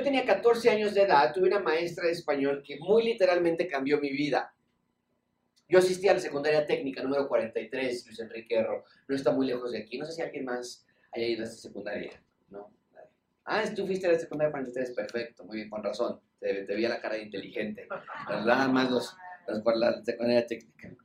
Yo tenía 14 años de edad, tuve una maestra de español que muy literalmente cambió mi vida. Yo asistí a la secundaria técnica número 43, Luis Enrique Erro. No está muy lejos de aquí. No sé si alguien más haya ido a esta secundaria. ¿No? Ah, tú fuiste a la secundaria 43, perfecto, muy bien, con razón. Te, te vi la cara de inteligente. Nada más los, los por la secundaria técnica.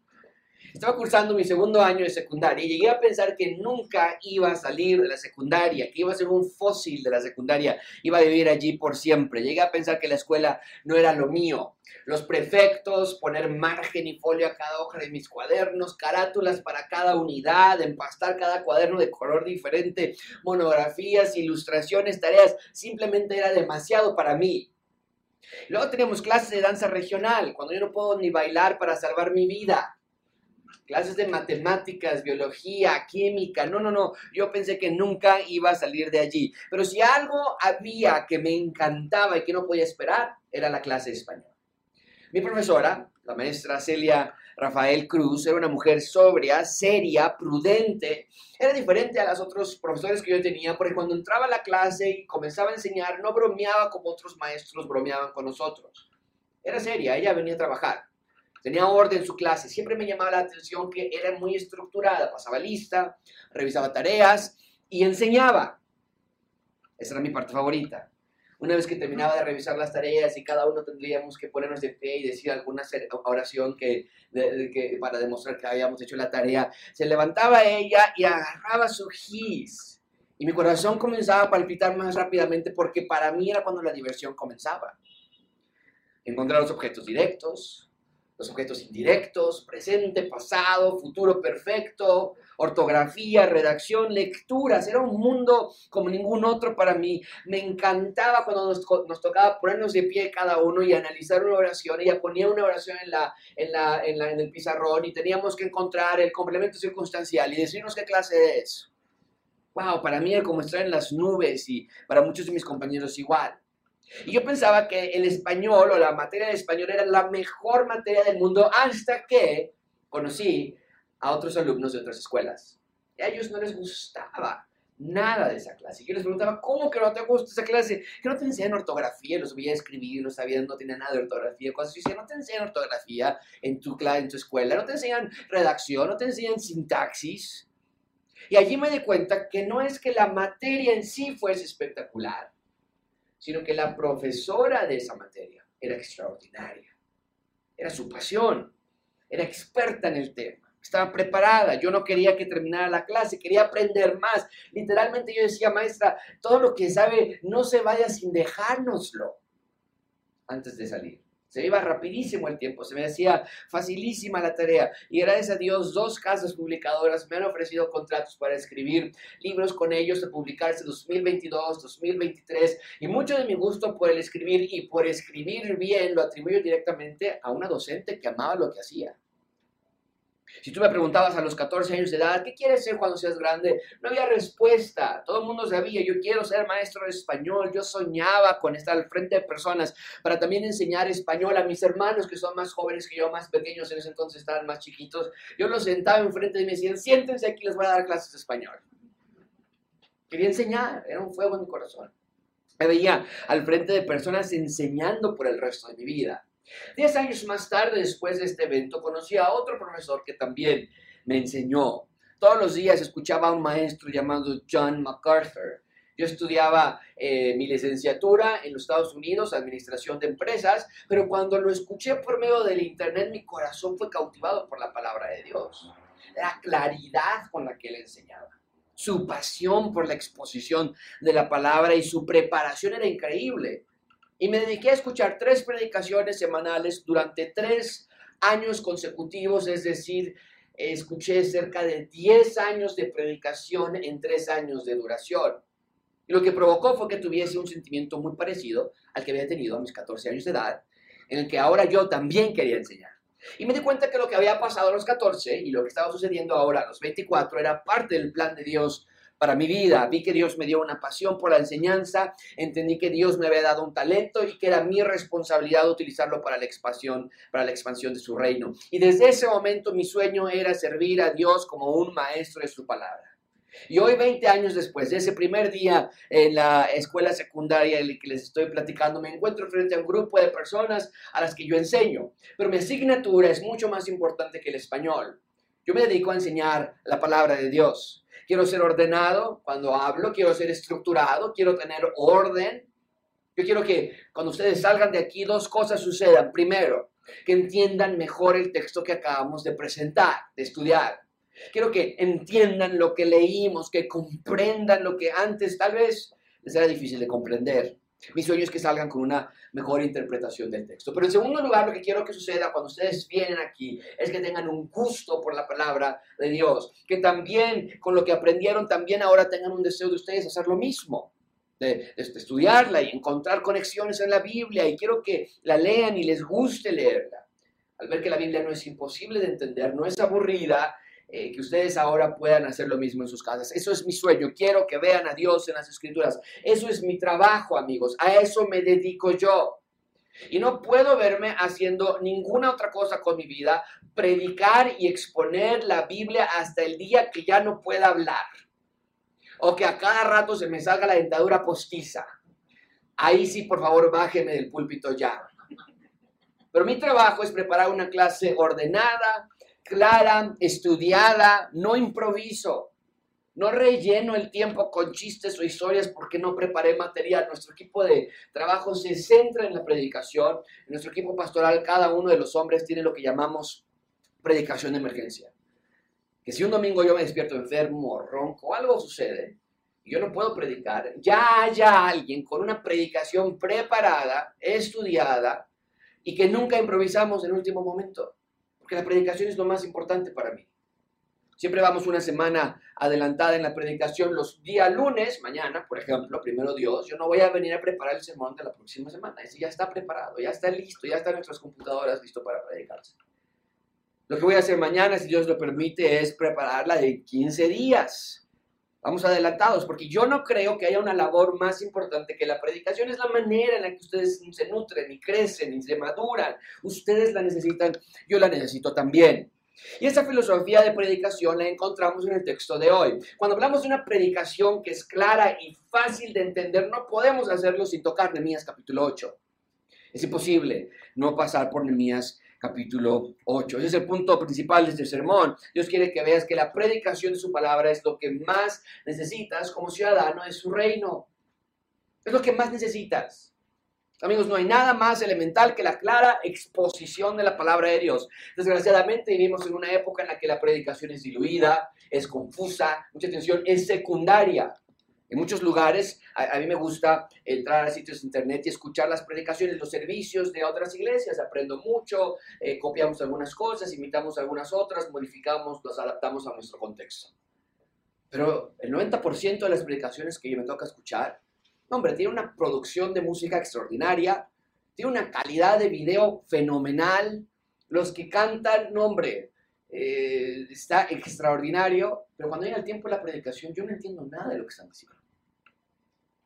Estaba cursando mi segundo año de secundaria y llegué a pensar que nunca iba a salir de la secundaria, que iba a ser un fósil de la secundaria, iba a vivir allí por siempre. Llegué a pensar que la escuela no era lo mío. Los prefectos, poner margen y folio a cada hoja de mis cuadernos, carátulas para cada unidad, empastar cada cuaderno de color diferente, monografías, ilustraciones, tareas, simplemente era demasiado para mí. Luego teníamos clases de danza regional, cuando yo no puedo ni bailar para salvar mi vida clases de matemáticas, biología, química. No, no, no. Yo pensé que nunca iba a salir de allí. Pero si algo había que me encantaba y que no podía esperar, era la clase de español. Mi profesora, la maestra Celia Rafael Cruz, era una mujer sobria, seria, prudente. Era diferente a los otros profesores que yo tenía, porque cuando entraba a la clase y comenzaba a enseñar, no bromeaba como otros maestros bromeaban con nosotros. Era seria, ella venía a trabajar tenía orden en su clase, siempre me llamaba la atención que era muy estructurada, pasaba lista, revisaba tareas y enseñaba. Esa era mi parte favorita. Una vez que terminaba de revisar las tareas y cada uno tendríamos que ponernos de pie y decir alguna oración que, que, para demostrar que habíamos hecho la tarea, se levantaba ella y agarraba su gis. Y mi corazón comenzaba a palpitar más rápidamente porque para mí era cuando la diversión comenzaba. Encontrar los objetos directos, los objetos indirectos, presente, pasado, futuro perfecto, ortografía, redacción, lecturas. Era un mundo como ningún otro para mí. Me encantaba cuando nos, nos tocaba ponernos de pie cada uno y analizar una oración. Ella ponía una oración en, la, en, la, en, la, en el pizarrón y teníamos que encontrar el complemento circunstancial y decirnos qué clase es. Wow, para mí era como estar en las nubes y para muchos de mis compañeros igual. Y yo pensaba que el español o la materia de español era la mejor materia del mundo hasta que conocí a otros alumnos de otras escuelas. Y a ellos no les gustaba nada de esa clase. Yo les preguntaba, ¿cómo que no te gusta esa clase? Que no te enseñan ortografía, no sabía escribir, no sabían, no tenía nada de ortografía, cosas así. No te enseñan ortografía en tu, clase, en tu escuela, no te enseñan redacción, no te enseñan sintaxis. Y allí me di cuenta que no es que la materia en sí fuese espectacular, sino que la profesora de esa materia era extraordinaria. Era su pasión, era experta en el tema, estaba preparada. Yo no quería que terminara la clase, quería aprender más. Literalmente yo decía, maestra, todo lo que sabe no se vaya sin dejárnoslo antes de salir. Se iba rapidísimo el tiempo, se me hacía facilísima la tarea. Y gracias a Dios, dos casas publicadoras me han ofrecido contratos para escribir libros con ellos, de publicarse 2022, 2023. Y mucho de mi gusto por el escribir y por escribir bien lo atribuyo directamente a una docente que amaba lo que hacía. Si tú me preguntabas a los 14 años de edad, ¿qué quieres ser cuando seas grande? No había respuesta. Todo el mundo sabía, yo quiero ser maestro de español. Yo soñaba con estar al frente de personas para también enseñar español a mis hermanos que son más jóvenes que yo, más pequeños en ese entonces, estaban más chiquitos. Yo los sentaba enfrente y me decían, siéntense aquí, les voy a dar clases de español. Quería enseñar, era un fuego en mi corazón. Me veía al frente de personas enseñando por el resto de mi vida. Diez años más tarde, después de este evento, conocí a otro profesor que también me enseñó. Todos los días escuchaba a un maestro llamado John MacArthur. Yo estudiaba eh, mi licenciatura en los Estados Unidos, Administración de Empresas, pero cuando lo escuché por medio del Internet, mi corazón fue cautivado por la palabra de Dios. La claridad con la que él enseñaba. Su pasión por la exposición de la palabra y su preparación era increíble. Y me dediqué a escuchar tres predicaciones semanales durante tres años consecutivos, es decir, escuché cerca de 10 años de predicación en tres años de duración. Y lo que provocó fue que tuviese un sentimiento muy parecido al que había tenido a mis 14 años de edad, en el que ahora yo también quería enseñar. Y me di cuenta que lo que había pasado a los 14 y lo que estaba sucediendo ahora a los 24 era parte del plan de Dios para mi vida. Vi que Dios me dio una pasión por la enseñanza, entendí que Dios me había dado un talento y que era mi responsabilidad utilizarlo para la expansión, para la expansión de su reino. Y desde ese momento mi sueño era servir a Dios como un maestro de su palabra. Y hoy, 20 años después de ese primer día en la escuela secundaria el que les estoy platicando, me encuentro frente a un grupo de personas a las que yo enseño. Pero mi asignatura es mucho más importante que el español. Yo me dedico a enseñar la palabra de Dios. Quiero ser ordenado cuando hablo, quiero ser estructurado, quiero tener orden. Yo quiero que cuando ustedes salgan de aquí dos cosas sucedan. Primero, que entiendan mejor el texto que acabamos de presentar, de estudiar. Quiero que entiendan lo que leímos, que comprendan lo que antes tal vez les era difícil de comprender. Mi sueño es que salgan con una mejor interpretación del texto. Pero en segundo lugar, lo que quiero que suceda cuando ustedes vienen aquí es que tengan un gusto por la palabra de Dios. Que también con lo que aprendieron, también ahora tengan un deseo de ustedes hacer lo mismo. De, de, estudiarla y encontrar conexiones en la Biblia. Y quiero que la lean y les guste leerla. Al ver que la Biblia no es imposible de entender, no es aburrida, eh, que ustedes ahora puedan hacer lo mismo en sus casas. Eso es mi sueño. Quiero que vean a Dios en las escrituras. Eso es mi trabajo, amigos. A eso me dedico yo. Y no puedo verme haciendo ninguna otra cosa con mi vida, predicar y exponer la Biblia hasta el día que ya no pueda hablar. O que a cada rato se me salga la dentadura postiza. Ahí sí, por favor, bájeme del púlpito ya. Pero mi trabajo es preparar una clase ordenada, clara, estudiada, no improviso. No relleno el tiempo con chistes o historias porque no preparé material. Nuestro equipo de trabajo se centra en la predicación. En nuestro equipo pastoral, cada uno de los hombres tiene lo que llamamos predicación de emergencia. Que si un domingo yo me despierto enfermo, ronco, algo sucede, y yo no puedo predicar, ya haya alguien con una predicación preparada, estudiada, y que nunca improvisamos en último momento porque la predicación es lo más importante para mí. Siempre vamos una semana adelantada en la predicación. Los días lunes, mañana, por ejemplo, primero Dios, yo no voy a venir a preparar el sermón de la próxima semana. Ese ya está preparado, ya está listo, ya están nuestras computadoras listo para predicarse. Lo que voy a hacer mañana, si Dios lo permite, es prepararla de 15 días. Vamos adelantados, porque yo no creo que haya una labor más importante que la predicación. Es la manera en la que ustedes se nutren y crecen y se maduran. Ustedes la necesitan, yo la necesito también. Y esa filosofía de predicación la encontramos en el texto de hoy. Cuando hablamos de una predicación que es clara y fácil de entender, no podemos hacerlo sin tocar Nehemías capítulo 8. Es imposible no pasar por Nehemías capítulo 8. Ese es el punto principal de este sermón. Dios quiere que veas que la predicación de su palabra es lo que más necesitas como ciudadano de su reino. Es lo que más necesitas. Amigos, no hay nada más elemental que la clara exposición de la palabra de Dios. Desgraciadamente vivimos en una época en la que la predicación es diluida, es confusa, mucha atención, es secundaria. En muchos lugares, a, mí me gusta entrar a sitios de internet y escuchar las predicaciones, los servicios de otras iglesias. Aprendo mucho, eh, copiamos algunas cosas, imitamos algunas otras, modificamos, las adaptamos a nuestro contexto. Pero el 90% de las predicaciones que yo me toca escuchar, hombre, tiene una producción de música extraordinaria, tiene una calidad de video fenomenal. Los que cantan, hombre, eh, está extraordinario, pero cuando llega el tiempo de la predicación yo no entiendo nada de lo que están diciendo.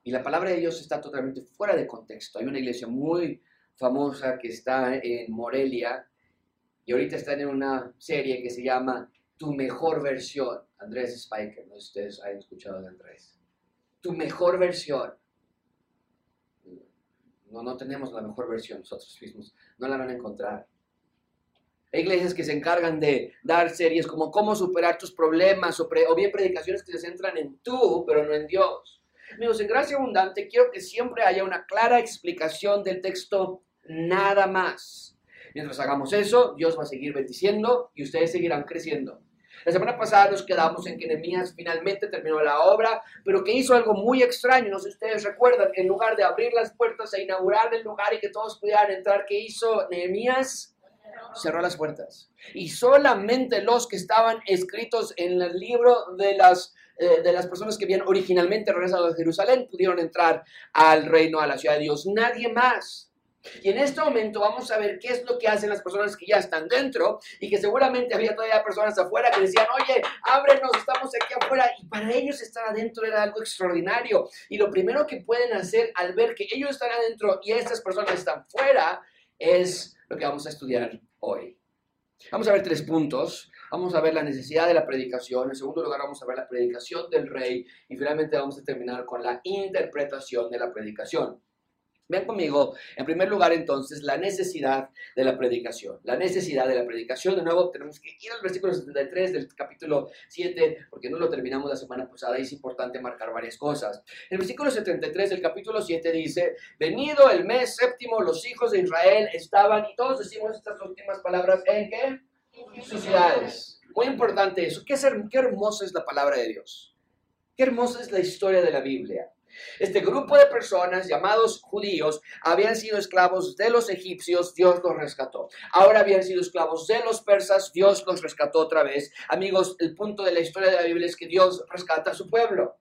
Y la palabra de Dios está totalmente fuera de contexto. Hay una iglesia muy famosa que está en Morelia y ahorita están en una serie que se llama Tu mejor versión. Andrés Spiker, no sé si ustedes han escuchado de Andrés. Tu mejor versión. No, no tenemos la mejor versión nosotros mismos. No la van a encontrar. Hay iglesias que se encargan de dar series como cómo superar tus problemas o, bien predicaciones que se centran en tú, pero no en Dios. Amigos, en gracia abundante quiero que siempre haya una clara explicación del texto, nada más. Mientras hagamos eso, Dios va a seguir bendiciendo y ustedes seguirán creciendo. La semana pasada nos quedamos en que Nehemías finalmente terminó la obra, pero que hizo algo muy extraño. No sé si ustedes recuerdan, en lugar de abrir las puertas e inaugurar el lugar y que todos pudieran entrar, ¿qué hizo Nehemías? Cerró las puertas. Y solamente los que estaban escritos en el libro de las, eh, de las personas que habían originalmente regresado de Jerusalén pudieron entrar al reino, a la ciudad de Dios. Nadie más. Y en este momento vamos a ver qué es lo que hacen las personas que ya están dentro y que seguramente había todavía personas afuera que decían, oye, ábrenos, estamos aquí afuera. Y para ellos estar adentro era algo extraordinario. Y lo primero que pueden hacer al ver que ellos están adentro y estas personas están fuera es lo que vamos a estudiar hoy. Vamos a ver tres puntos vamos a ver la necesidad de la predicación, en segundo lugar vamos a ver la predicación del rey y finalmente vamos a terminar con la interpretación de la predicación. Vean conmigo, en primer lugar entonces, la necesidad de la predicación. La necesidad de la predicación. De nuevo, tenemos que ir al versículo 73 del capítulo 7, porque no lo terminamos la semana pasada y es importante marcar varias cosas. El versículo 73 del capítulo 7 dice, venido el mes séptimo, los hijos de Israel estaban, y todos decimos estas últimas palabras, ¿en qué? Ciudades. Muy importante eso. Qué, qué hermosa es la palabra de Dios. Qué hermosa es la historia de la Biblia. Este grupo de personas llamados judíos habían sido esclavos de los egipcios, Dios los rescató. Ahora habían sido esclavos de los persas, Dios los rescató otra vez. Amigos, el punto de la historia de la Biblia es que Dios rescata a su pueblo,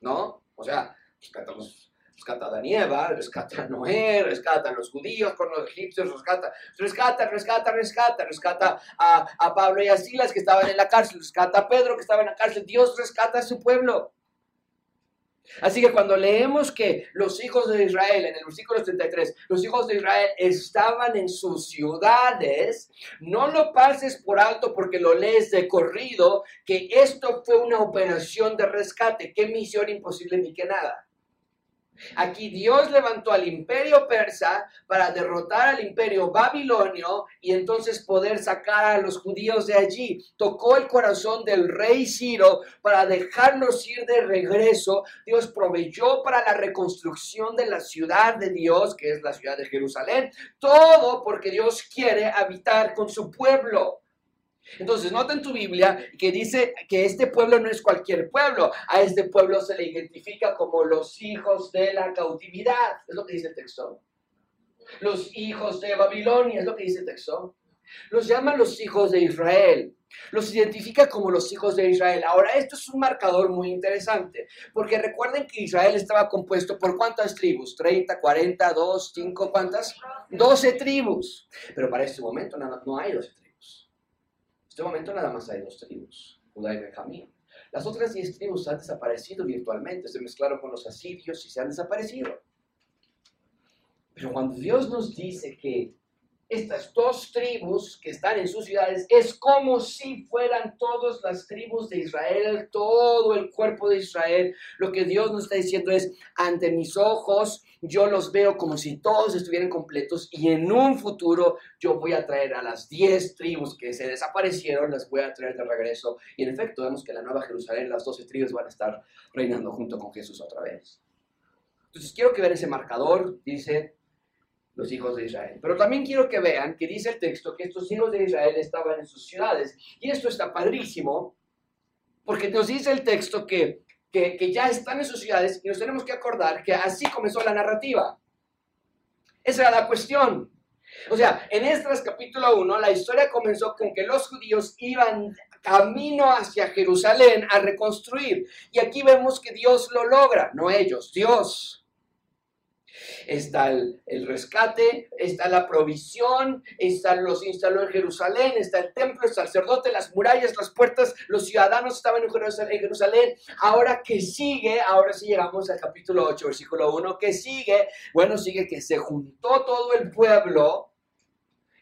¿no? O sea, rescata a, los, rescata a Danieva, rescata a Noé, rescata a los judíos con los egipcios, rescata, rescata, rescata, rescata, rescata a, a Pablo y a Silas que estaban en la cárcel, rescata a Pedro que estaba en la cárcel. Dios rescata a su pueblo. Así que cuando leemos que los hijos de Israel, en el versículo 33, los hijos de Israel estaban en sus ciudades, no lo pases por alto porque lo lees de corrido, que esto fue una operación de rescate. ¿Qué misión imposible ni que nada? Aquí Dios levantó al imperio persa para derrotar al imperio babilonio y entonces poder sacar a los judíos de allí. Tocó el corazón del rey Ciro para dejarlos ir de regreso. Dios proveyó para la reconstrucción de la ciudad de Dios, que es la ciudad de Jerusalén. Todo porque Dios quiere habitar con su pueblo. Entonces, nota en tu Biblia que dice que este pueblo no es cualquier pueblo. A este pueblo se le identifica como los hijos de la cautividad. Es lo que dice el texto. Los hijos de Babilonia, es lo que dice el texto. Los llama los hijos de Israel. Los identifica como los hijos de Israel. Ahora, esto es un marcador muy interesante, porque recuerden que Israel estaba compuesto por cuántas tribus? 30, 40, 2, 5, ¿cuántas? 12 tribus. Pero para este momento no, no hay 12 tribus este momento nada más hay dos tribus, Judá y Benjamín. Las otras diez tribus han desaparecido virtualmente, se mezclaron con los asirios y se han desaparecido. Pero cuando Dios nos dice que estas dos tribus que están en sus ciudades es como si fueran todas las tribus de Israel, todo el cuerpo de Israel. Lo que Dios nos está diciendo es, ante mis ojos yo los veo como si todos estuvieran completos y en un futuro yo voy a traer a las diez tribus que se desaparecieron, las voy a traer de regreso. Y en efecto vemos que la Nueva Jerusalén las doce tribus van a estar reinando junto con Jesús otra vez. Entonces quiero que vean ese marcador, dice los hijos de Israel. Pero también quiero que vean que dice el texto que estos hijos de Israel estaban en sus ciudades. Y esto está padrísimo, porque nos dice el texto que, que, ya están en sus ciudades y nos tenemos que acordar que así comenzó la narrativa. Esa era la cuestión. O sea, en Esdras capítulo 1, la historia comenzó con que los judíos iban camino hacia Jerusalén a reconstruir. Y aquí vemos que Dios lo logra, no ellos, Dios está el, rescate, está la provisión, está los instaló en Jerusalén, está el templo, el sacerdote, las murallas, las puertas, los ciudadanos estaban en Jerusalén. Ahora que sigue, ahora sí llegamos al capítulo 8, versículo 1, que sigue, bueno, sigue que se juntó todo el pueblo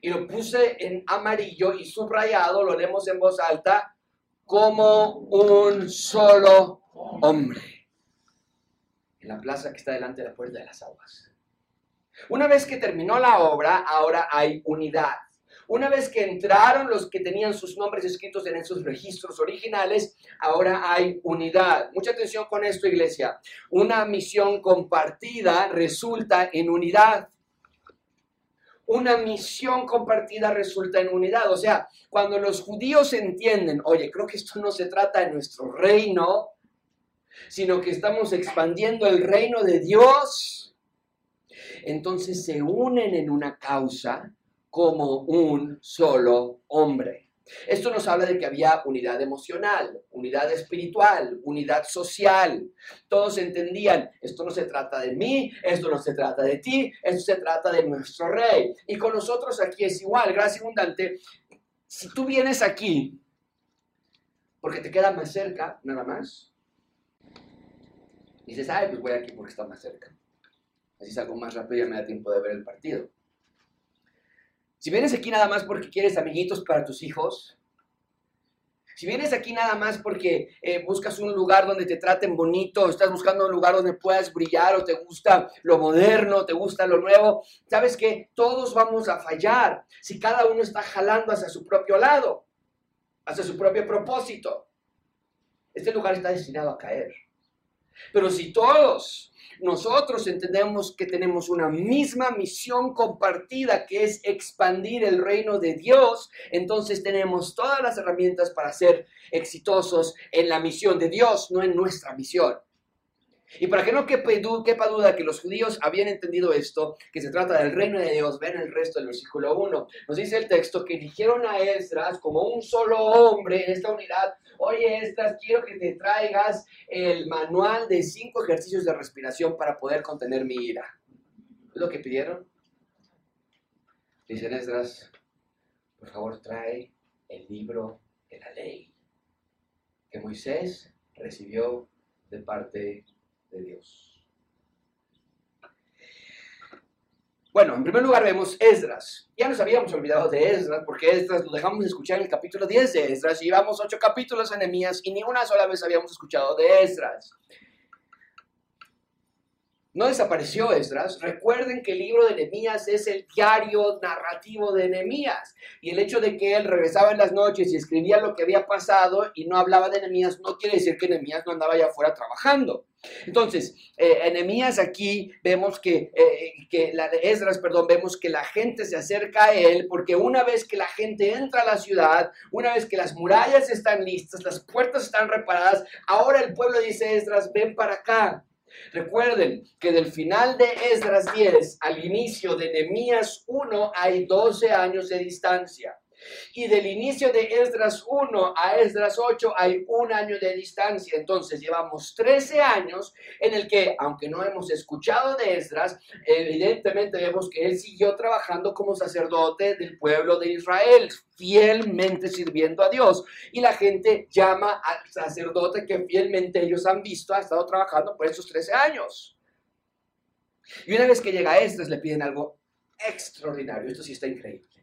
y lo puse en amarillo y subrayado, lo leemos en voz alta, como un solo hombre en la plaza que está delante de la puerta de las aguas. Una vez que terminó la obra, ahora hay unidad. Una vez que entraron los que tenían sus nombres escritos en esos registros originales, ahora hay unidad. Mucha atención con esto, iglesia. Una misión compartida resulta en unidad. Una misión compartida resulta en unidad. O sea, cuando los judíos entienden, oye, creo que esto no se trata de nuestro reino, sino que estamos expandiendo el reino de Dios, entonces se unen en una causa como un solo hombre. Esto nos habla de que había unidad emocional, unidad espiritual, unidad social. Todos entendían, esto no se trata de mí, esto no se trata de ti, esto se trata de nuestro rey. Y con nosotros aquí es igual, gracias abundante. Si tú vienes aquí, porque te queda más cerca, nada más, y dices, ay, pues voy aquí porque está más cerca. Así salgo más rápido y ya me da tiempo de ver el partido. Si vienes aquí nada más porque quieres amiguitos para tus hijos, Si vienes aquí nada más porque eh, buscas un lugar donde te traten bonito, estás buscando un lugar donde puedas brillar o te gusta lo moderno, te gusta lo nuevo, sabes que todos vamos a fallar si cada uno está jalando hacia su propio lado, hacia su propio propósito. Este lugar está destinado a caer. Pero si todos nosotros entendemos que tenemos una misma misión compartida que es expandir el reino de Dios, entonces tenemos todas las herramientas para ser exitosos en la misión de Dios, no en nuestra misión. Y para que no quepa duda que los judíos habían entendido esto, que se trata del reino de Dios, ven el resto del versículo 1. Nos dice el texto que eligieron a Esdras como un solo hombre en esta unidad. Oye, Esdras, quiero que te traigas el manual de cinco ejercicios de respiración para poder contener mi ira. ¿Es lo que pidieron? Dicen Esdras, por favor trae el libro de la ley que Moisés recibió de parte de de Dios. Bueno, en primer lugar vemos Esdras. Ya nos habíamos olvidado de Esdras porque Esdras lo dejamos de escuchar en el capítulo 10 de Esdras. Llevamos ocho capítulos en Nehemías y ni una sola vez habíamos escuchado de Esdras. No desapareció Esdras. Recuerden que el libro de Nehemías es el diario narrativo de Nehemías. Y el hecho de que él regresaba en las noches y escribía lo que había pasado y no hablaba de Nehemías no quiere decir que Nehemías no andaba allá afuera trabajando. Entonces, eh, Nehemías aquí vemos que, eh, que la de Esdras, perdón, vemos que la gente se acerca a él porque una vez que la gente entra a la ciudad, una vez que las murallas están listas, las puertas están reparadas, ahora el pueblo dice Esdras, ven para acá. Recuerden que del final de Esdras 10 al inicio de Nehemías 1 hay 12 años de distancia. Y del inicio de Esdras 1 a Esdras 8 hay un año de distancia. Entonces llevamos 13 años en el que, aunque no hemos escuchado de Esdras, evidentemente vemos que él siguió trabajando como sacerdote del pueblo de Israel, fielmente sirviendo a Dios. Y la gente llama al sacerdote que fielmente ellos han visto, ha estado trabajando por esos 13 años. Y una vez que llega Esdras, le piden algo extraordinario. Esto sí está increíble.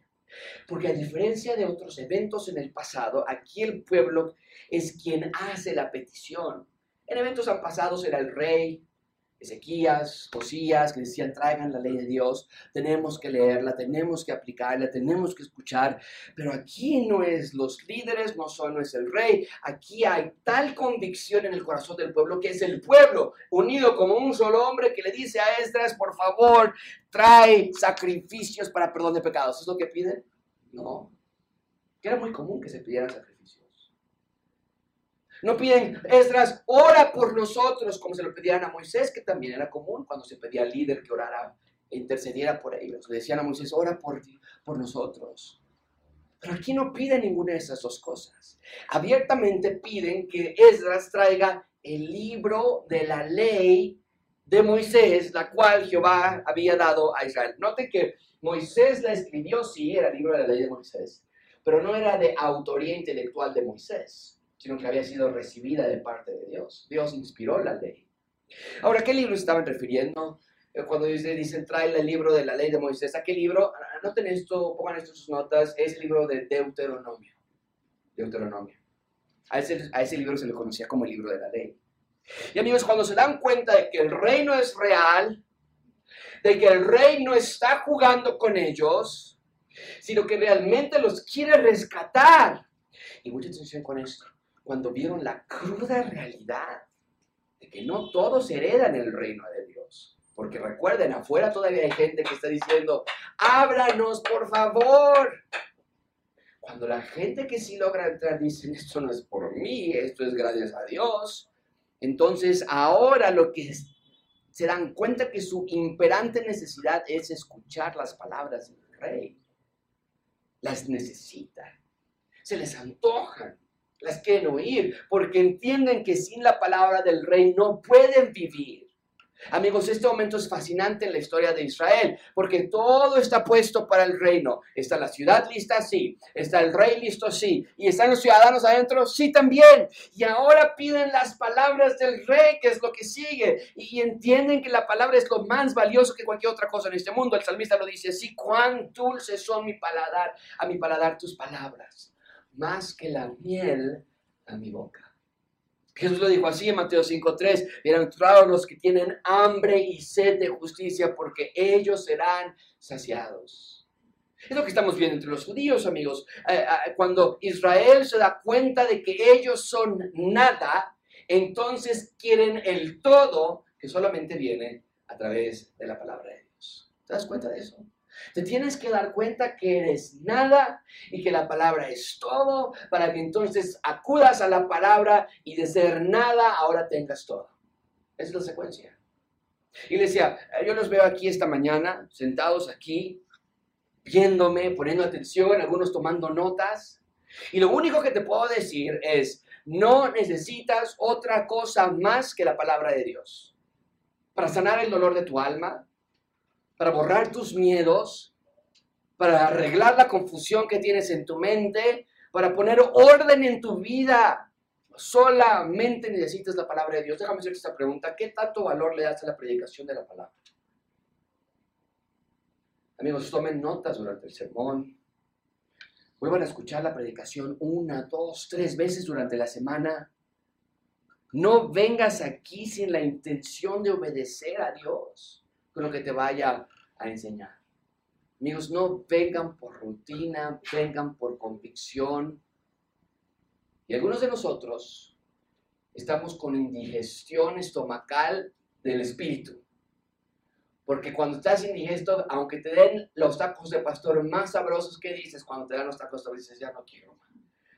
Porque a diferencia de otros eventos en el pasado, aquí el pueblo es quien hace la petición. En eventos pasados era el rey, Ezequías, Josías, que decían, traigan la ley de Dios, tenemos que leerla, tenemos que aplicarla, tenemos que escuchar, pero aquí no es los líderes, no solo es el rey, aquí hay tal convicción en el corazón del pueblo que es el pueblo unido como un solo hombre que le dice a Esdras, por favor, trae sacrificios para perdón de pecados. ¿Es lo que piden? No. Que era muy común que se pidieran sacrificios. No piden, Esdras, ora por nosotros, como se lo pedían a Moisés, que también era común cuando se pedía al líder que orara e intercediera por ellos. Le decían a Moisés, ora por, por nosotros. Pero aquí no piden ninguna de esas dos cosas. Abiertamente piden que Esdras traiga el libro de la ley de Moisés, la cual Jehová había dado a Israel. Noten que Moisés la escribió, sí, era el libro de la ley de Moisés, pero no era de autoría intelectual de Moisés sino que había sido recibida de parte de Dios. Dios inspiró la ley. Ahora, ¿qué libro estaban refiriendo? Eh, cuando dicen, trae el libro de la ley de Moisés, ¿a qué libro? Anoten esto, pongan esto en sus notas, es el libro de Deuteronomio. Deuteronomio. A ese, a ese libro se le conocía como el libro de la ley. Y amigos, cuando se dan cuenta de que el reino es real, de que el rey no está jugando con ellos, sino que realmente los quiere rescatar. Y mucha atención con esto cuando vieron la cruda realidad de que no todos heredan el reino de Dios. Porque recuerden, afuera todavía hay gente que está diciendo, háblanos por favor. Cuando la gente que sí logra entrar dicen, esto no es por mí, esto es gracias a Dios. Entonces ahora lo que se dan cuenta que su imperante necesidad es escuchar las palabras del rey. Las necesitan, se les antojan las quieren oír, porque entienden que sin la palabra del rey no pueden vivir. Amigos, este momento es fascinante en la historia de Israel, porque todo está puesto para el reino. Está la ciudad lista, sí. Está el rey listo, sí. Y están los ciudadanos adentro, sí también. Y ahora piden las palabras del rey, que es lo que sigue. Y entienden que la palabra es lo más valioso que cualquier otra cosa en este mundo. El salmista lo dice así, cuán dulces son mi paladar, a mi paladar tus palabras más que la miel a mi boca. Jesús lo dijo así en Mateo 5.3, bienaventurados los que tienen hambre y sed de justicia, porque ellos serán saciados. Es lo que estamos viendo entre los judíos, amigos. Eh, eh, cuando Israel se da cuenta de que ellos son nada, entonces quieren el todo que solamente viene a través de la palabra de Dios. ¿Te das cuenta de eso? Te tienes que dar cuenta que eres nada y que la palabra es todo para que entonces acudas a la palabra y de ser nada ahora tengas todo. Esa es la secuencia. Y le decía, yo los veo aquí esta mañana, sentados aquí, viéndome, poniendo atención, algunos tomando notas. Y lo único que te puedo decir es, no necesitas otra cosa más que la palabra de Dios. Para sanar el dolor de tu alma, para borrar tus miedos, para arreglar la confusión que tienes en tu mente, para poner orden en tu vida. Solamente necesitas la palabra de Dios. Déjame hacerte esta pregunta. ¿Qué tanto valor le das a la predicación de la palabra? Amigos, tomen notas durante el sermón. Vuelvan a escuchar la predicación una, dos, tres veces durante la semana. No vengas aquí sin la intención de obedecer a Dios con lo que te vaya a enseñar. Amigos, no vengan por rutina, vengan por convicción. Y algunos de nosotros estamos con indigestión estomacal del espíritu. Porque cuando estás indigesto, aunque te den los tacos de pastor más sabrosos, ¿qué dices cuando te dan los tacos? Dices, ya no quiero.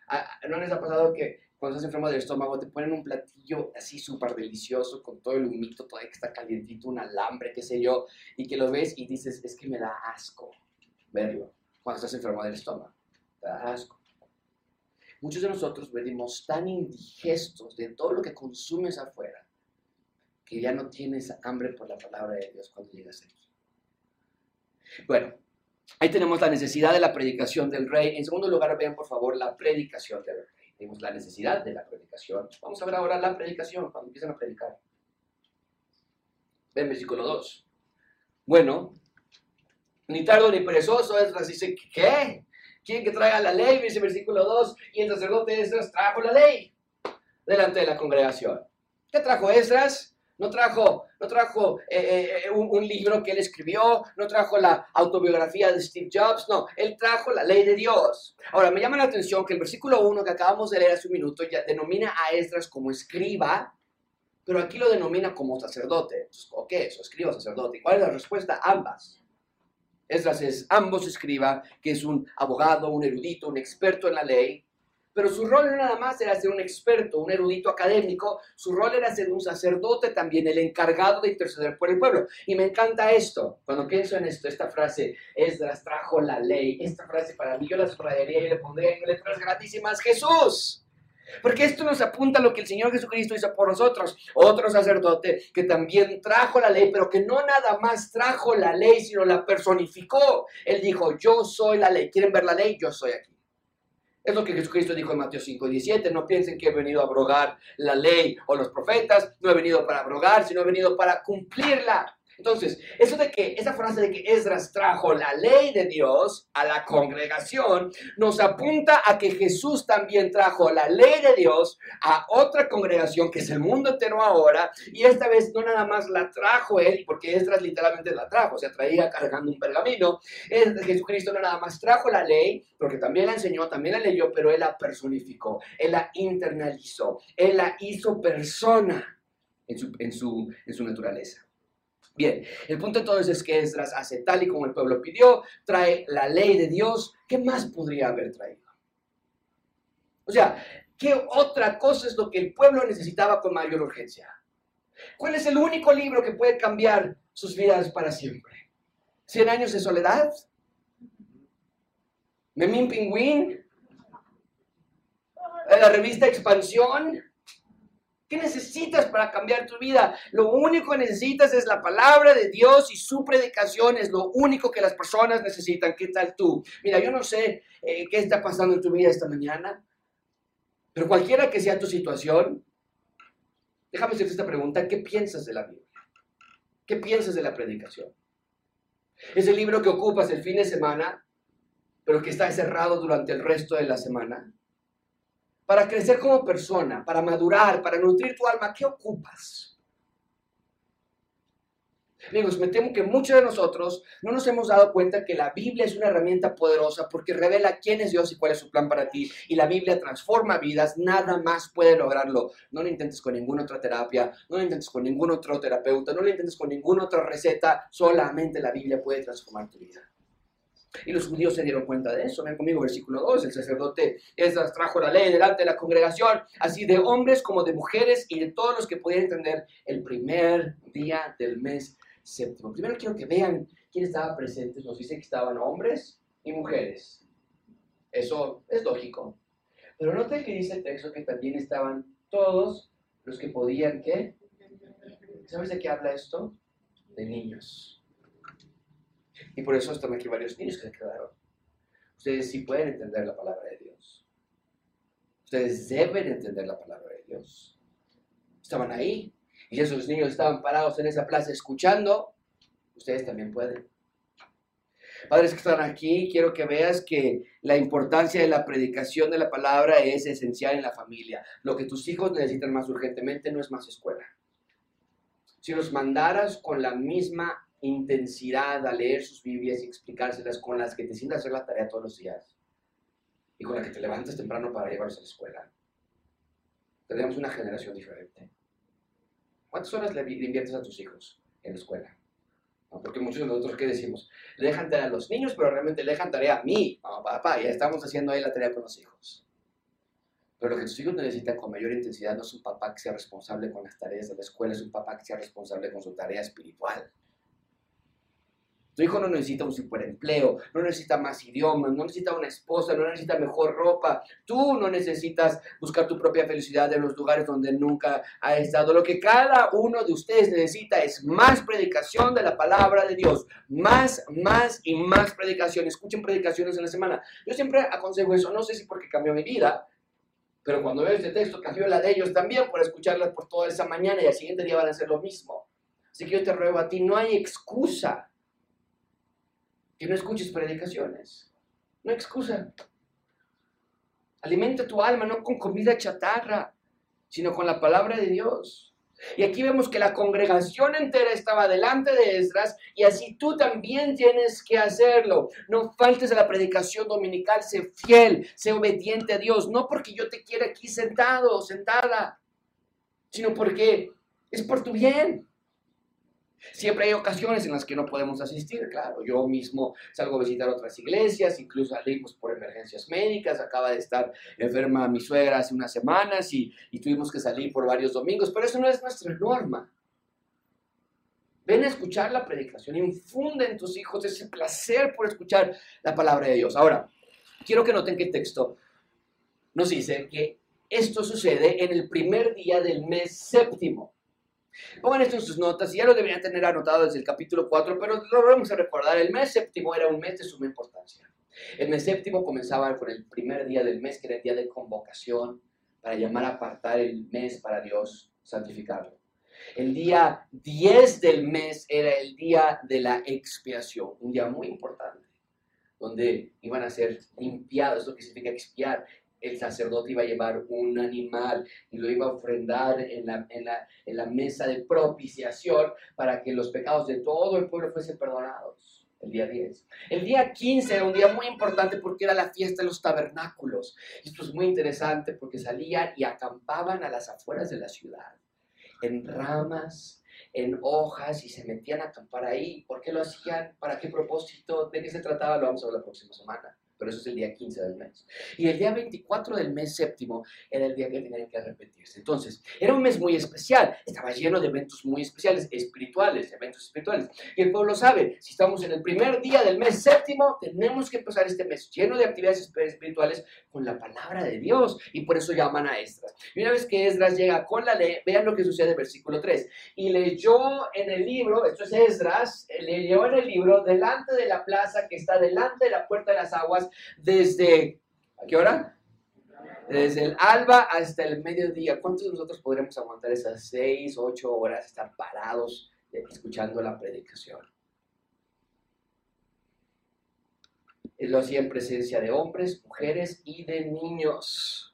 Ah, ¿No les ha pasado que cuando estás enfermo del estómago, te ponen un platillo así súper delicioso, con todo el humito, todavía que está calientito, un alambre, qué sé yo, y que lo ves y dices, es que me da asco verlo cuando estás enfermo del estómago. Te da asco. Muchos de nosotros venimos tan indigestos de todo lo que consumes afuera que ya no tienes hambre por la palabra de Dios cuando llegas aquí. Bueno, ahí tenemos la necesidad de la predicación del rey. En segundo lugar, vean por favor la predicación del rey. Tenemos la necesidad de la predicación. Vamos a ver ahora la predicación, cuando empiezan a predicar. Ven versículo 2. Bueno, ni tardo ni perezoso, Esdras dice, ¿qué? ¿Quién que traiga la ley? Dice versículo 2, y el sacerdote Esdras trajo la ley delante de la congregación. ¿Qué trajo Esdras? No trajo, no trajo eh, eh, eh, un, libro que él escribió, no trajo la autobiografía de Steve Jobs, no, él trajo la ley de Dios. Ahora, me llama la atención que el versículo 1 que acabamos de leer hace un minuto ya denomina a Esdras como escriba, pero aquí lo denomina como sacerdote. ¿O qué es? escriba o sacerdote. ¿Cuál es la respuesta? Ambas. Esdras es ambos escriba, que es un abogado, un erudito, un experto en la ley, pero su rol no nada más era ser un experto, un erudito académico, su rol era ser un sacerdote también, el encargado de interceder por el pueblo. Y me encanta esto, cuando pienso en esto, esta frase, Esdras trajo la ley, esta frase para mí yo la subrayaría y le pondría en letras gratísimas, Jesús. Porque esto nos apunta a lo que el Señor Jesucristo hizo por nosotros. Otro sacerdote que también trajo la ley, pero que no nada más trajo la ley, sino la personificó. Él dijo, yo soy la ley. ¿Quieren ver la ley? Yo soy aquí. Es lo que Jesucristo dijo en Mateo 5, 17. No piensen que he venido a abrogar la ley o los profetas. No he venido para abrogar, sino he venido para cumplirla. Entonces, eso de que, esa frase de que Esdras trajo la ley de Dios a la congregación, nos apunta a que Jesús también trajo la ley de Dios a otra congregación, que es el mundo entero ahora, y esta vez no nada más la trajo él, porque Esdras literalmente la trajo, o sea, traía cargando un pergamino. Jesucristo no nada más trajo la ley, porque también la enseñó, también la leyó, pero él la personificó, él la internalizó, él la hizo persona en su, en su, en su naturaleza. Bien, el punto entonces es que Esdras hace tal y como el pueblo pidió, trae la ley de Dios. ¿Qué más podría haber traído? O sea, ¿qué otra cosa es lo que el pueblo necesitaba con mayor urgencia? ¿Cuál es el único libro que puede cambiar sus vidas para siempre? ¿Cien años de soledad? ¿Memín Pingüín? ¿La revista Expansión? ¿Qué necesitas para cambiar tu vida? Lo único que necesitas es la palabra de Dios y su predicación es lo único que las personas necesitan. ¿Qué tal tú? Mira, yo no sé eh, qué está pasando en tu vida esta mañana, pero cualquiera que sea tu situación, déjame hacerte esta pregunta. ¿Qué piensas de la Biblia? ¿Qué piensas de la predicación? ¿Es el libro que ocupas el fin de semana, pero que está cerrado durante el resto de la semana? Para crecer como persona, para madurar, para nutrir tu alma, ¿qué ocupas? Amigos, me temo que muchos de nosotros no nos hemos dado cuenta que la Biblia es una herramienta poderosa porque revela quién es Dios y cuál es su plan para ti. Y la Biblia transforma vidas, nada más puede lograrlo. No lo intentes con ninguna otra terapia, no lo intentes con ningún otro terapeuta, no lo intentes con ninguna otra receta, solamente la Biblia puede transformar tu vida. Y los judíos se dieron cuenta de eso. Ven conmigo, versículo 2. El sacerdote Esdras trajo la ley delante de la congregación, así de hombres como de mujeres y de todos los que podían entender el primer día del mes séptimo. Primero quiero que vean quién estaba presente. Nos dice que estaban hombres y mujeres. Eso es lógico. Pero noten que dice el texto que también estaban todos los que podían, ¿qué? ¿Sabes de qué habla esto? De niños. Y por eso están aquí varios niños que se quedaron. Ustedes sí pueden entender la palabra de Dios. Ustedes deben entender la palabra de Dios. Estaban ahí. Y esos niños estaban parados en esa plaza escuchando. Ustedes también pueden. Padres que están aquí, quiero que veas que la importancia de la predicación de la palabra es esencial en la familia. Lo que tus hijos necesitan más urgentemente no es más escuela. Si los mandaras con la misma intensidad a leer sus Biblias y explicárselas con las que te sientas hacer la tarea todos los días y con la que te levantas temprano para llevarlos a la escuela, tendríamos una generación diferente. ¿Cuántas horas le inviertes a tus hijos en la escuela? Porque muchos de nosotros, ¿qué decimos? Le tarea a los niños, pero realmente le dejan tarea a mí, a papá, ya estamos haciendo ahí la tarea con los hijos. Pero lo que tus hijos necesitan con mayor intensidad no es un papá que sea responsable con las tareas de la escuela, es un papá que sea responsable con su tarea espiritual. Tu hijo no necesita un superempleo, no necesita más idiomas, no necesita una esposa, no necesita mejor ropa. Tú no necesitas buscar tu propia felicidad en los lugares donde nunca ha estado. Lo que cada uno de ustedes necesita es más predicación de la palabra de Dios. Más, más y más predicación. Escuchen predicaciones en la semana. Yo siempre aconsejo eso. No sé si porque cambió mi vida, pero cuando veo este texto cambió la de ellos también por escucharlas por toda esa mañana y al siguiente día van a hacer lo mismo. Así que yo te ruego a ti, no hay excusa que no escuches predicaciones. No excusa. Alimenta tu alma no con comida chatarra, sino con la palabra de Dios. Y aquí vemos que la congregación entera estaba delante de Esdras y así tú también tienes que hacerlo. No faltes a la predicación dominical, sé fiel, sé obediente a Dios, no porque yo te quiera aquí sentado o sentada, sino porque es por tu bien. Siempre hay ocasiones en las que no podemos asistir, claro. Yo mismo salgo a visitar otras iglesias, incluso salimos por emergencias médicas. Acaba de estar enferma mi suegra hace unas semanas y, tuvimos que salir por varios domingos, pero eso no es nuestra norma. Ven a escuchar la predicación, infunde en tus hijos ese placer por escuchar la palabra de Dios. Ahora, quiero que noten que el texto nos dice que esto sucede en el primer día del mes séptimo. Pongan esto en sus notas, ya lo deberían tener anotado desde el capítulo 4, pero lo vamos a recordar. El mes séptimo era un mes de suma importancia. El mes séptimo comenzaba con el primer día del mes, que era el día de convocación, para llamar a apartar el mes para Dios, santificarlo. El día 10 del mes era el día de la expiación, un día muy importante, donde iban a ser limpiados, lo que significa expiar, el sacerdote iba a llevar un animal y lo iba a ofrendar en la, en, la, en la, mesa de propiciación para que los pecados de todo el pueblo fuesen perdonados. El día 10. El día 15 era un día muy importante porque era la fiesta de los tabernáculos. Esto es muy interesante porque salían y acampaban a las afueras de la ciudad, en ramas, en hojas y se metían a acampar ahí. ¿Por qué lo hacían? ¿Para qué propósito? ¿De qué se trataba? Lo vamos a ver la próxima semana pero eso es el día 15 del mes. Y el día 24 del mes séptimo era el día que tenían que arrepentirse. Entonces, era un mes muy especial, estaba lleno de eventos muy especiales, espirituales, eventos espirituales. Y el pueblo sabe, si estamos en el primer día del mes séptimo, tenemos que empezar este mes lleno de actividades espirituales con la palabra de Dios. Y por eso llaman a Esdras. Y una vez que Esdras llega con la ley, vean lo que sucede en versículo 3. Y leyó en el libro, esto es Esdras, leyó en el libro delante de la plaza que está delante de la puerta de las aguas desde, ¿a qué hora? Desde el alba hasta el mediodía. ¿Cuántos de nosotros podremos aguantar esas seis, ocho horas, estar parados escuchando la predicación? Lo hacía en presencia de hombres, mujeres y de niños.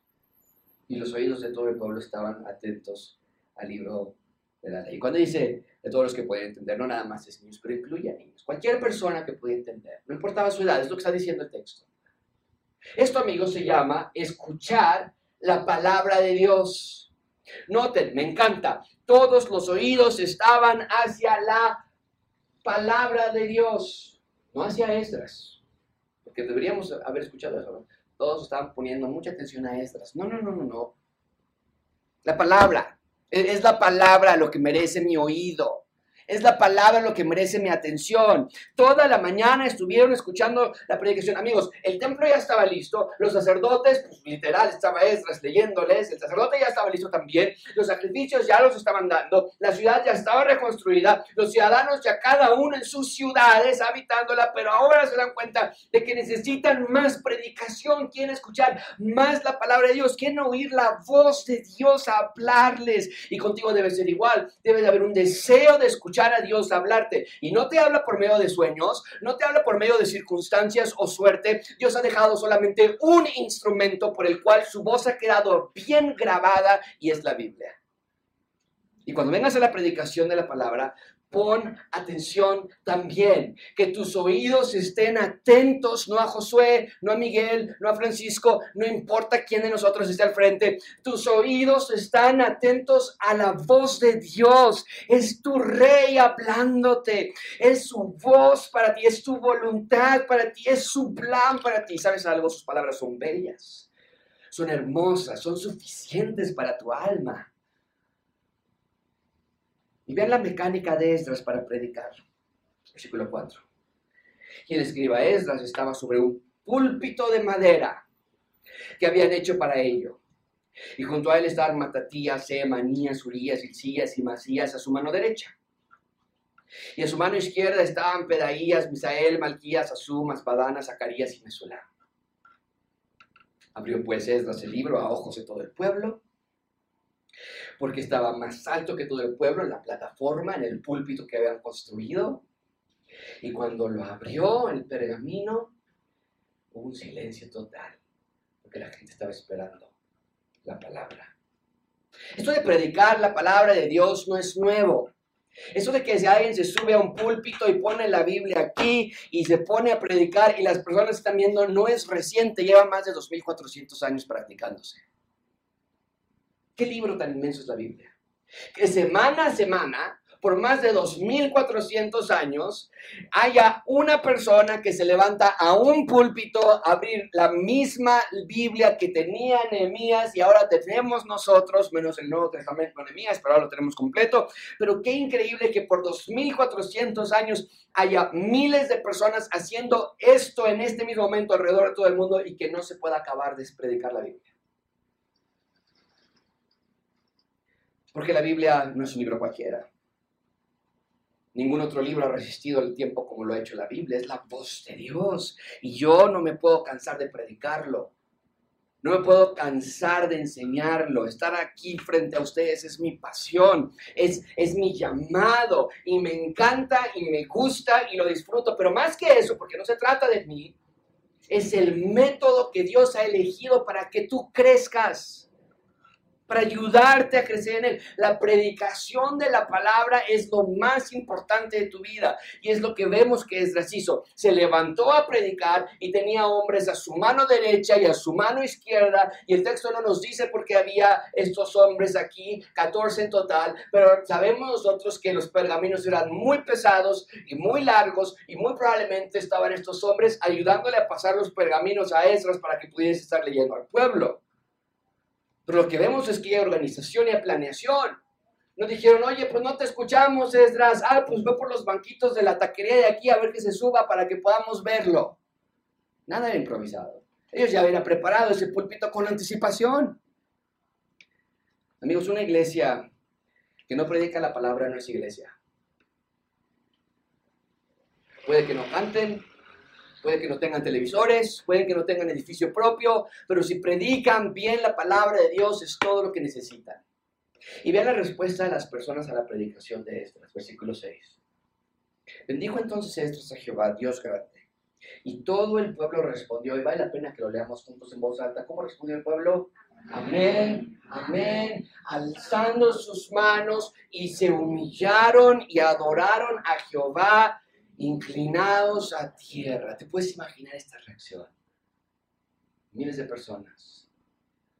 y los oídos de todo el pueblo estaban atentos al libro de la ley. Cuando dice de todos los que pueden entender, no nada más es niños, pero incluye a niños. Cualquier persona que pueda entender, no importaba su edad, es lo que está diciendo el texto. Esto, amigos, se llama escuchar la palabra de Dios. Noten, me encanta, todos los oídos estaban hacia la palabra de Dios, no hacia Esdras, porque deberíamos haber escuchado eso. Todos estaban poniendo mucha atención a Esdras. No, no, no, no, no. La palabra, es la palabra lo que merece mi oído. Es la palabra lo que merece mi atención. Toda la mañana estuvieron escuchando la predicación. Amigos, el templo ya estaba listo. Los sacerdotes, pues literal, estaba Esdras leyéndoles. El sacerdote ya estaba listo también. Los sacrificios ya los estaban dando. La ciudad ya estaba reconstruida. Los ciudadanos ya cada uno en sus ciudades habitándola. Pero ahora se dan cuenta de que necesitan más predicación. Quieren escuchar más la palabra de Dios. Quieren oír la voz de Dios hablarles. Y contigo debe ser igual. Debe de haber un deseo de escuchar a Dios hablarte. Y no te habla por medio de sueños, no te habla por medio de circunstancias o suerte. Dios ha dejado solamente un instrumento por el cual su voz ha quedado bien grabada y es la Biblia. Y cuando vengas a la predicación de la palabra, pon atención también, que tus oídos estén atentos, no a Josué, no a Miguel, no a Francisco, no importa quién de nosotros esté al frente, tus oídos están atentos a la voz de Dios, es tu rey hablándote, es su voz para ti, es tu voluntad para ti, es su plan para ti. ¿Sabes algo? Sus palabras son bellas, son hermosas, son suficientes para tu alma. Y vean la mecánica de Esdras para predicar. Versículo 4. Y el escriba Esdras estaba sobre un púlpito de madera que habían hecho para ello. Y junto a él estaban Matatías, Emanías, Urías, Ilcías y Masías a su mano derecha. Y a su mano izquierda estaban Pedaías, Misael, Malquías, Asum, Asbadana, Zacarías y Mesulam. Abrió pues Esdras el libro a ojos de todo el pueblo porque estaba más alto que todo el pueblo en la plataforma, en el púlpito que habían construido. Y cuando lo abrió el pergamino, hubo un silencio total, porque la gente estaba esperando la palabra. Esto de predicar la palabra de Dios no es nuevo. Eso de que si alguien se sube a un púlpito y pone la Biblia aquí y se pone a predicar y las personas están viendo no es reciente, lleva más de 2400 años practicándose. ¿Qué libro tan inmenso es la Biblia? Que semana a semana, por más de 2.400 años, haya una persona que se levanta a un púlpito a abrir la misma Biblia que tenía Nehemías y ahora tenemos nosotros, menos el Nuevo Testamento de Nehemías, pero ahora lo tenemos completo. Pero qué increíble que por 2.400 años haya miles de personas haciendo esto en este mismo momento alrededor de todo el mundo y que no se pueda acabar de predicar la Biblia. Porque la Biblia no es un libro cualquiera. Ningún otro libro ha resistido el tiempo como lo ha hecho la Biblia. Es la voz de Dios. Y yo no me puedo cansar de predicarlo. No me puedo cansar de enseñarlo. Estar aquí frente a ustedes es mi pasión, es, es mi llamado y me encanta y me gusta y lo disfruto. Pero más que eso, porque no se trata de mí, es el método que Dios ha elegido para que tú crezcas para ayudarte a crecer en Él. La predicación de la palabra es lo más importante de tu vida y es lo que vemos que es hizo. Se levantó a predicar y tenía hombres a su mano derecha y a su mano izquierda y el texto no nos dice por qué había estos hombres aquí, 14 en total, pero sabemos nosotros que los pergaminos eran muy pesados y muy largos y muy probablemente estaban estos hombres ayudándole a pasar los pergaminos a Esdras para que pudiese estar leyendo al pueblo. Pero lo que vemos es que hay organización y hay planeación. Nos dijeron, oye, pues no te escuchamos, Esdras. Ah, pues ve por los banquitos de la taquería de aquí a ver que se suba para que podamos verlo. Nada era improvisado. Ellos ya habían preparado ese púlpito con anticipación. Amigos, una iglesia que no predica la palabra no es iglesia. Puede que no canten, Puede que no tengan televisores, puede que no tengan edificio propio, pero si predican bien la palabra de Dios es todo lo que necesitan. Y vean la respuesta de las personas a la predicación de Esdras, versículo 6. Bendijo entonces Esdras a Jehová, Dios grande. Y todo el pueblo respondió, y vale la pena que lo leamos juntos en voz alta. ¿Cómo respondió el pueblo? Amén, amén. Alzando sus manos y se humillaron y adoraron a Jehová inclinados a tierra. ¿Te puedes imaginar esta reacción? Miles de personas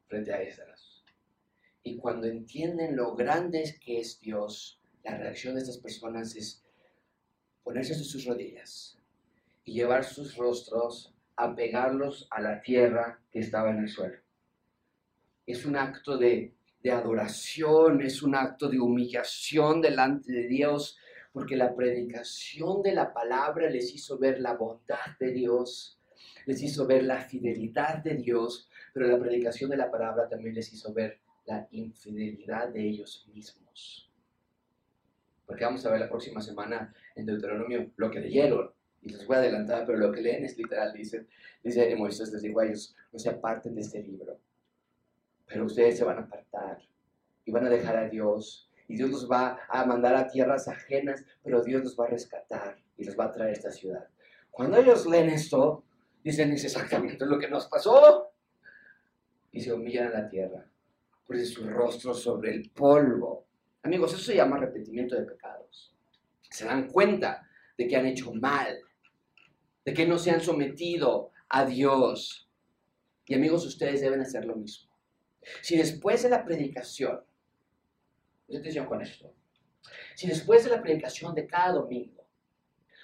frente a Esdras. Y cuando entienden lo grande que es Dios, la reacción de estas personas es ponerse en sus rodillas y llevar sus rostros a pegarlos a la tierra que estaba en el suelo. Es un acto de, de adoración, es un acto de humillación delante de Dios, porque la predicación de la palabra les hizo ver la bondad de Dios, les hizo ver la fidelidad de Dios, pero la predicación de la palabra también les hizo ver la infidelidad de ellos mismos. Porque vamos a ver la próxima semana en Deuteronomio lo que leyeron, y les voy a adelantar, pero lo que leen es literal, dice, dice Moisés, les digo a ellos, no se aparten de este libro, pero ustedes se van a apartar y van a dejar a Dios y Dios los va a mandar a tierras ajenas, pero Dios los va a rescatar y los va a traer a esta ciudad. Cuando ellos leen esto, dicen, es exactamente lo que nos pasó. Y se humillan a la tierra, ponen su rostro sobre el polvo. Amigos, eso se llama arrepentimiento de pecados. Se dan cuenta de que han hecho mal, de que no se han sometido a Dios. Y amigos, ustedes deben hacer lo mismo. Si después de la predicación atención con esto. Si después de la predicación de cada domingo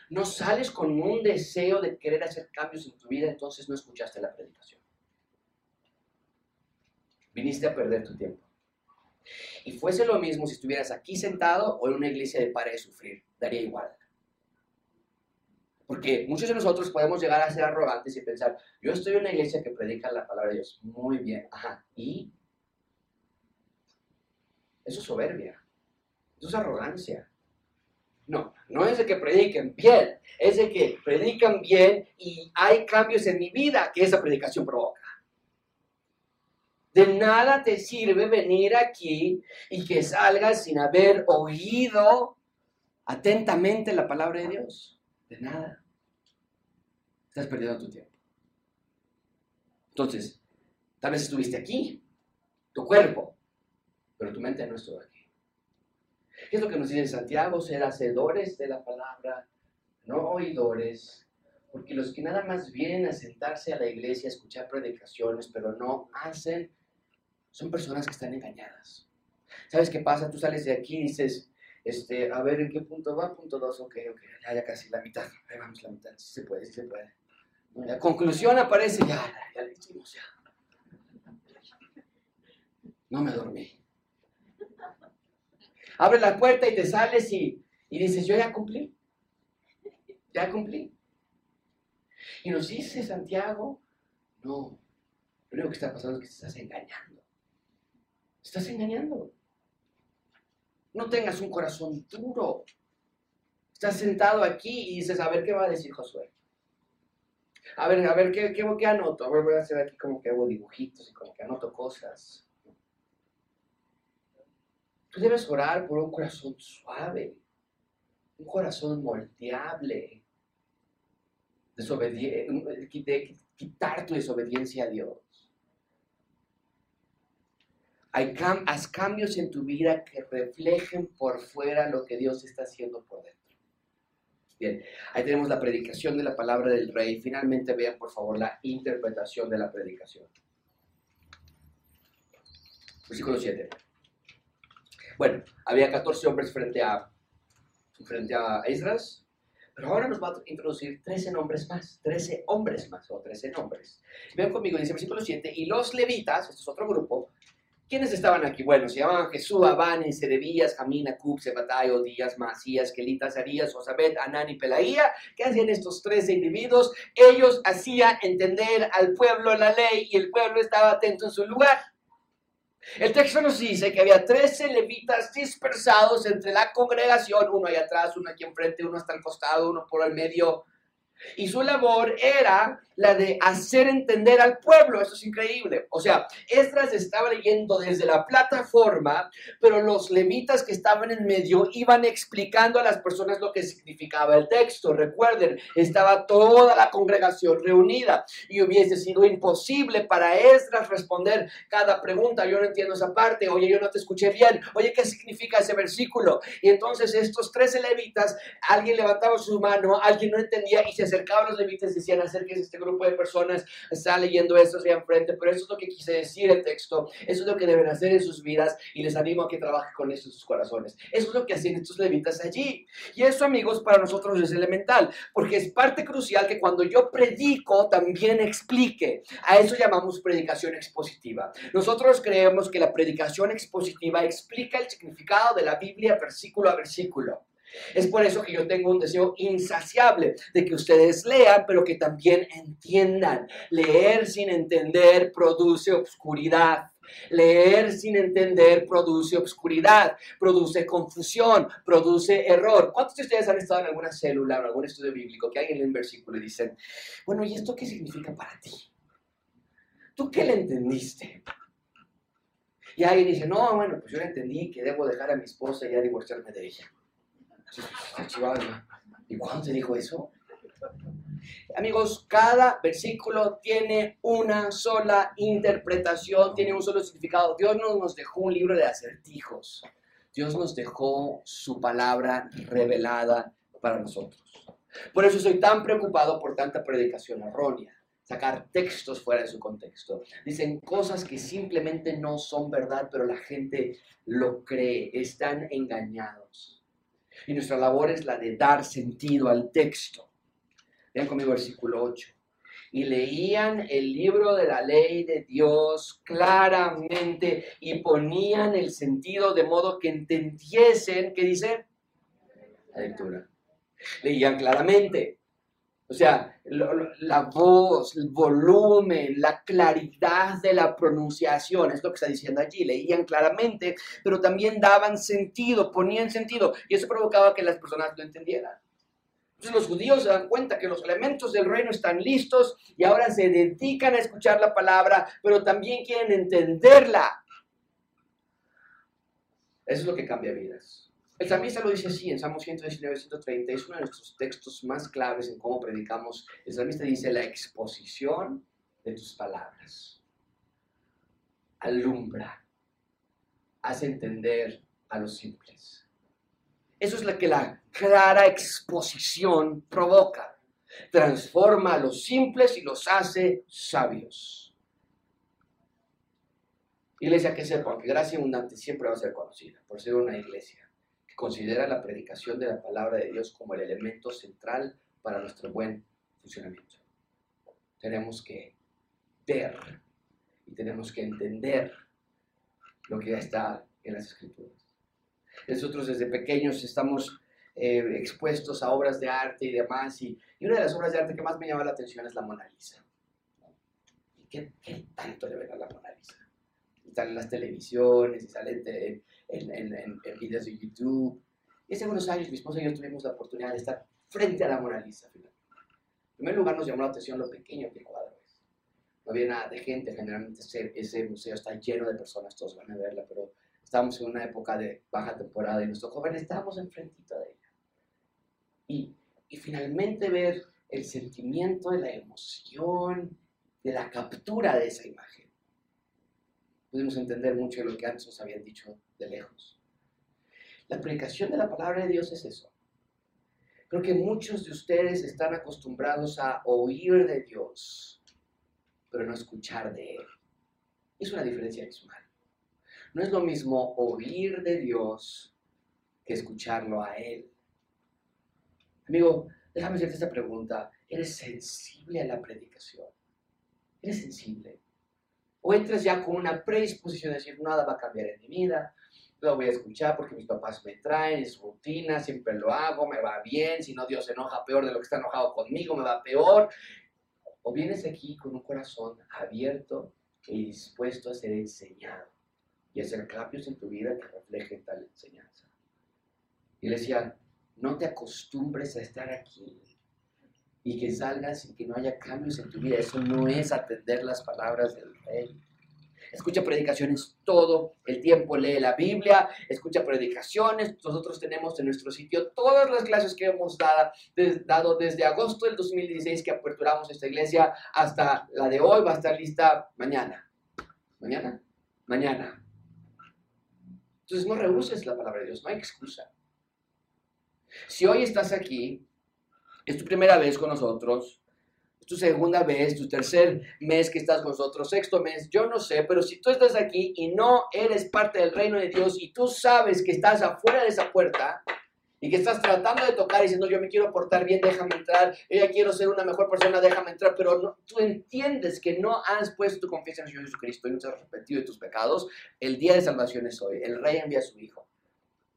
no sales con un deseo de querer hacer cambios en tu vida, entonces no escuchaste la predicación. Viniste a perder tu tiempo. Y fuese lo mismo si estuvieras aquí sentado o en una iglesia de pare de sufrir, daría igual. Porque muchos de nosotros podemos llegar a ser arrogantes y pensar, yo estoy en una iglesia que predica la palabra de Dios. Muy bien, ajá. ¿Y eso es soberbia. Eso es arrogancia. No, no es de que prediquen bien, es de que predican bien y hay cambios en mi vida que esa predicación provoca. De nada te sirve venir aquí y que salgas sin haber oído atentamente la palabra de Dios. De nada. Estás perdiendo tu tiempo. Entonces, tal vez estuviste aquí, tu cuerpo, pero tu mente no estuvo aquí. ¿Qué es lo que nos dice Santiago? Ser hacedores de la palabra, no oidores, porque los que nada más vienen a sentarse a la iglesia a escuchar predicaciones, pero no hacen, son personas que están engañadas. ¿Sabes qué pasa? Tú sales de aquí y dices, este, a ver, ¿en qué punto va? Punto dos, ok, ok, ya, casi la mitad, ahí vamos la mitad, si se puede, si se puede. La conclusión aparece, ya, ya, ya hicimos, ya. No me dormí. Abre la puerta y te sales y, dices, yo ya cumplí. Ya cumplí. Y nos dice Santiago, no, lo único que está pasando es que te estás engañando. estás engañando. No tengas un corazón duro. Estás sentado aquí y dices, a ver qué va a decir Josué. A ver, a ver, ¿qué, qué, qué anoto? A ver, voy a hacer aquí como que hago dibujitos y como que anoto cosas. Tú debes orar por un corazón suave, un corazón moldeable, de quitar tu desobediencia a Dios. Hay haz cambios en tu vida que reflejen por fuera lo que Dios está haciendo por dentro. Bien, ahí tenemos la predicación de la palabra del rey. Finalmente vean por favor la interpretación de la predicación. Versículo 7. Bueno, había 14 hombres frente a, frente a Esdras, pero ahora nos va a introducir 13 nombres más, 13 hombres más, o 13 nombres. Vean conmigo, dice versículo 7, y los levitas, esto es otro grupo, ¿quiénes estaban aquí? Bueno, se llamaban Jesús, Abán, Serebías, Jamina, Cub, Sebatayo, Díaz, Masías, Kelitas, Arías, Osabet, Anán y Pelaía. ¿Qué hacían estos 13 individuos? Ellos hacían entender al pueblo la ley y el pueblo estaba atento en su lugar. El texto nos dice que había 13 levitas dispersados entre la congregación, uno ahí atrás, uno aquí enfrente, uno hasta el costado, uno por el medio. Y su labor era la de hacer entender al pueblo. Eso es increíble. O sea, Esdras estaba leyendo desde la plataforma, pero los levitas que estaban en medio iban explicando a las personas lo que significaba el texto. Recuerden, estaba toda la congregación reunida y hubiese sido imposible para Esdras responder cada pregunta. Yo no entiendo esa parte. Oye, yo no te escuché bien. Oye, ¿qué significa ese versículo? Y entonces estos tres levitas, alguien levantaba su mano, alguien no entendía y se acercaban a los levitas y decían, acérquense este grupo de personas está leyendo esto hacia enfrente, pero eso es lo que quise decir el texto, eso es lo que deben hacer en sus vidas y les animo a que trabajen con esto en sus corazones. Eso es lo que hacían estos levitas allí. Y eso, amigos, para nosotros es elemental, porque es parte crucial que cuando yo predico también explique. A eso llamamos predicación expositiva. Nosotros creemos que la predicación expositiva explica el significado de la Biblia versículo a versículo. Es por eso que yo tengo un deseo insaciable de que ustedes lean, pero que también entiendan. Leer sin entender produce obscuridad. Leer sin entender produce obscuridad, produce confusión, produce error. ¿Cuántos de ustedes han estado en alguna célula o algún estudio bíblico que alguien lee un versículo y dicen, bueno, ¿y esto qué significa para ti? ¿Tú qué le entendiste? Y alguien dice, no, bueno, pues yo le entendí que debo dejar a mi esposa y ya divorciarme de ella. ¿Y cuándo te dijo eso? Amigos, cada versículo tiene una sola interpretación, tiene un solo significado. Dios no nos dejó un libro de acertijos. Dios nos dejó su palabra revelada para nosotros. Por eso estoy tan preocupado por tanta predicación errónea, sacar textos fuera de su contexto. Dicen cosas que simplemente no son verdad, pero la gente lo cree, están engañados. Y nuestra labor es la de dar sentido al texto. Vean conmigo versículo 8. Y leían el libro de la ley de Dios claramente y ponían el sentido de modo que entendiesen, ¿qué dice? La lectura. Leían claramente. O sea, la voz, el volumen, la claridad de la pronunciación, es lo que está diciendo allí. Leían claramente, pero también daban sentido, ponían sentido, y eso provocaba que las personas lo entendieran. Entonces los judíos se dan cuenta que los elementos del reino están listos y ahora se dedican a escuchar la palabra, pero también quieren entenderla. Eso es lo que cambia vidas. El salmista lo dice así en Salmo 119, 130, es uno de nuestros textos más claves en cómo predicamos. El salmista dice, la exposición de tus palabras alumbra, hace entender a los simples. Eso es lo que la clara exposición provoca. Transforma a los simples y los hace sabios. Iglesia que sepa que gracia abundante siempre va a ser conocida por ser una iglesia considera la predicación de la palabra de Dios como el elemento central para nuestro buen funcionamiento. Tenemos que ver y tenemos que entender lo que ya está en las escrituras. Nosotros desde pequeños estamos eh, expuestos a obras de arte y demás, y, una de las obras de arte que más me llama la atención es la Mona Lisa. ¿Qué, qué tanto le ven a la Mona Lisa? Y salen las televisiones, y salen en, en, en, videos de YouTube. Y hace unos años mi esposa y yo tuvimos la oportunidad de estar frente a la Mona Lisa. En primer lugar nos llamó la atención lo pequeño que el cuadro es. No había nada de gente, generalmente ese, ese museo está lleno de personas, todos van a verla, pero estábamos en una época de baja temporada y nuestros jóvenes estábamos enfrentito de ella. Y, y finalmente ver el sentimiento de la emoción, de la captura de esa imagen. Pudimos entender mucho de lo que antes nos habían dicho de lejos. La predicación de la palabra de Dios es eso. Creo que muchos de ustedes están acostumbrados a oír de Dios, pero no escuchar de Él. Es una diferencia visual. No es lo mismo oír de Dios que escucharlo a Él. Amigo, déjame hacerte esta pregunta. ¿Eres sensible a la predicación? ¿Eres sensible? ¿O entras ya con una predisposición de decir, nada va a cambiar en mi vida, lo voy a escuchar porque mis papás me traen, es rutina, siempre lo hago, me va bien, si no Dios se enoja peor de lo que está enojado conmigo, me va peor. O vienes aquí con un corazón abierto y dispuesto a ser enseñado y hacer cambios en tu vida que reflejen tal enseñanza. Y le decía, no te acostumbres a estar aquí y que salgas y que no haya cambios en tu vida. Eso no es atender las palabras del rey. Escucha predicaciones todo el tiempo, lee la Biblia, escucha predicaciones. Nosotros tenemos en nuestro sitio todas las clases que hemos dado, desde agosto del 2016 que aperturamos esta iglesia hasta la de hoy. Va a estar lista mañana. ¿Mañana? Mañana. Entonces no rehuses la palabra de Dios, no hay excusa. Si hoy estás aquí, es tu primera vez con nosotros, es tu segunda vez, tu tercer mes que estás con nosotros, sexto mes, yo no sé, pero si tú estás aquí y no eres parte del reino de Dios y tú sabes que estás afuera de esa puerta y que estás tratando de tocar diciendo yo me quiero portar bien, déjame entrar, yo ya quiero ser una mejor persona, déjame entrar, pero no, tú entiendes que no has puesto tu confianza en el Señor Jesucristo y no te has arrepentido de tus pecados, el día de salvación es hoy. El rey envía a su hijo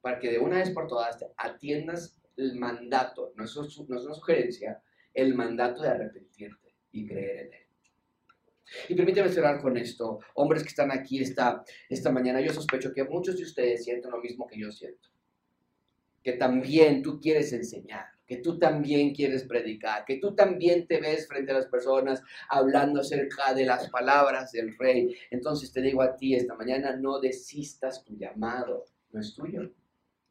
para que de una vez por todas atiendas el mandato, no es, una sugerencia, el mandato de arrepentirte y creer en Él. Y permíteme cerrar con esto, hombres que están aquí esta, esta mañana, yo sospecho que muchos de ustedes sienten lo mismo que yo siento, que también tú quieres enseñar, que tú también quieres predicar, que tú también te ves frente a las personas hablando acerca de las palabras del rey. Entonces te digo a ti esta mañana, no desistas tu llamado, no es tuyo,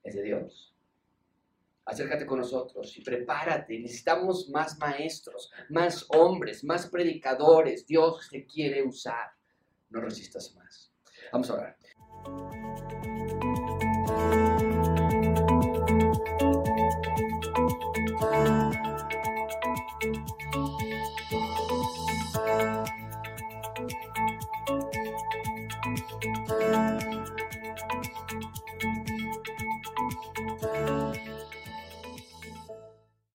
es de Dios acércate con nosotros y prepárate. Necesitamos más maestros, más hombres, más predicadores. Dios te quiere usar. No resistas más. Vamos a orar.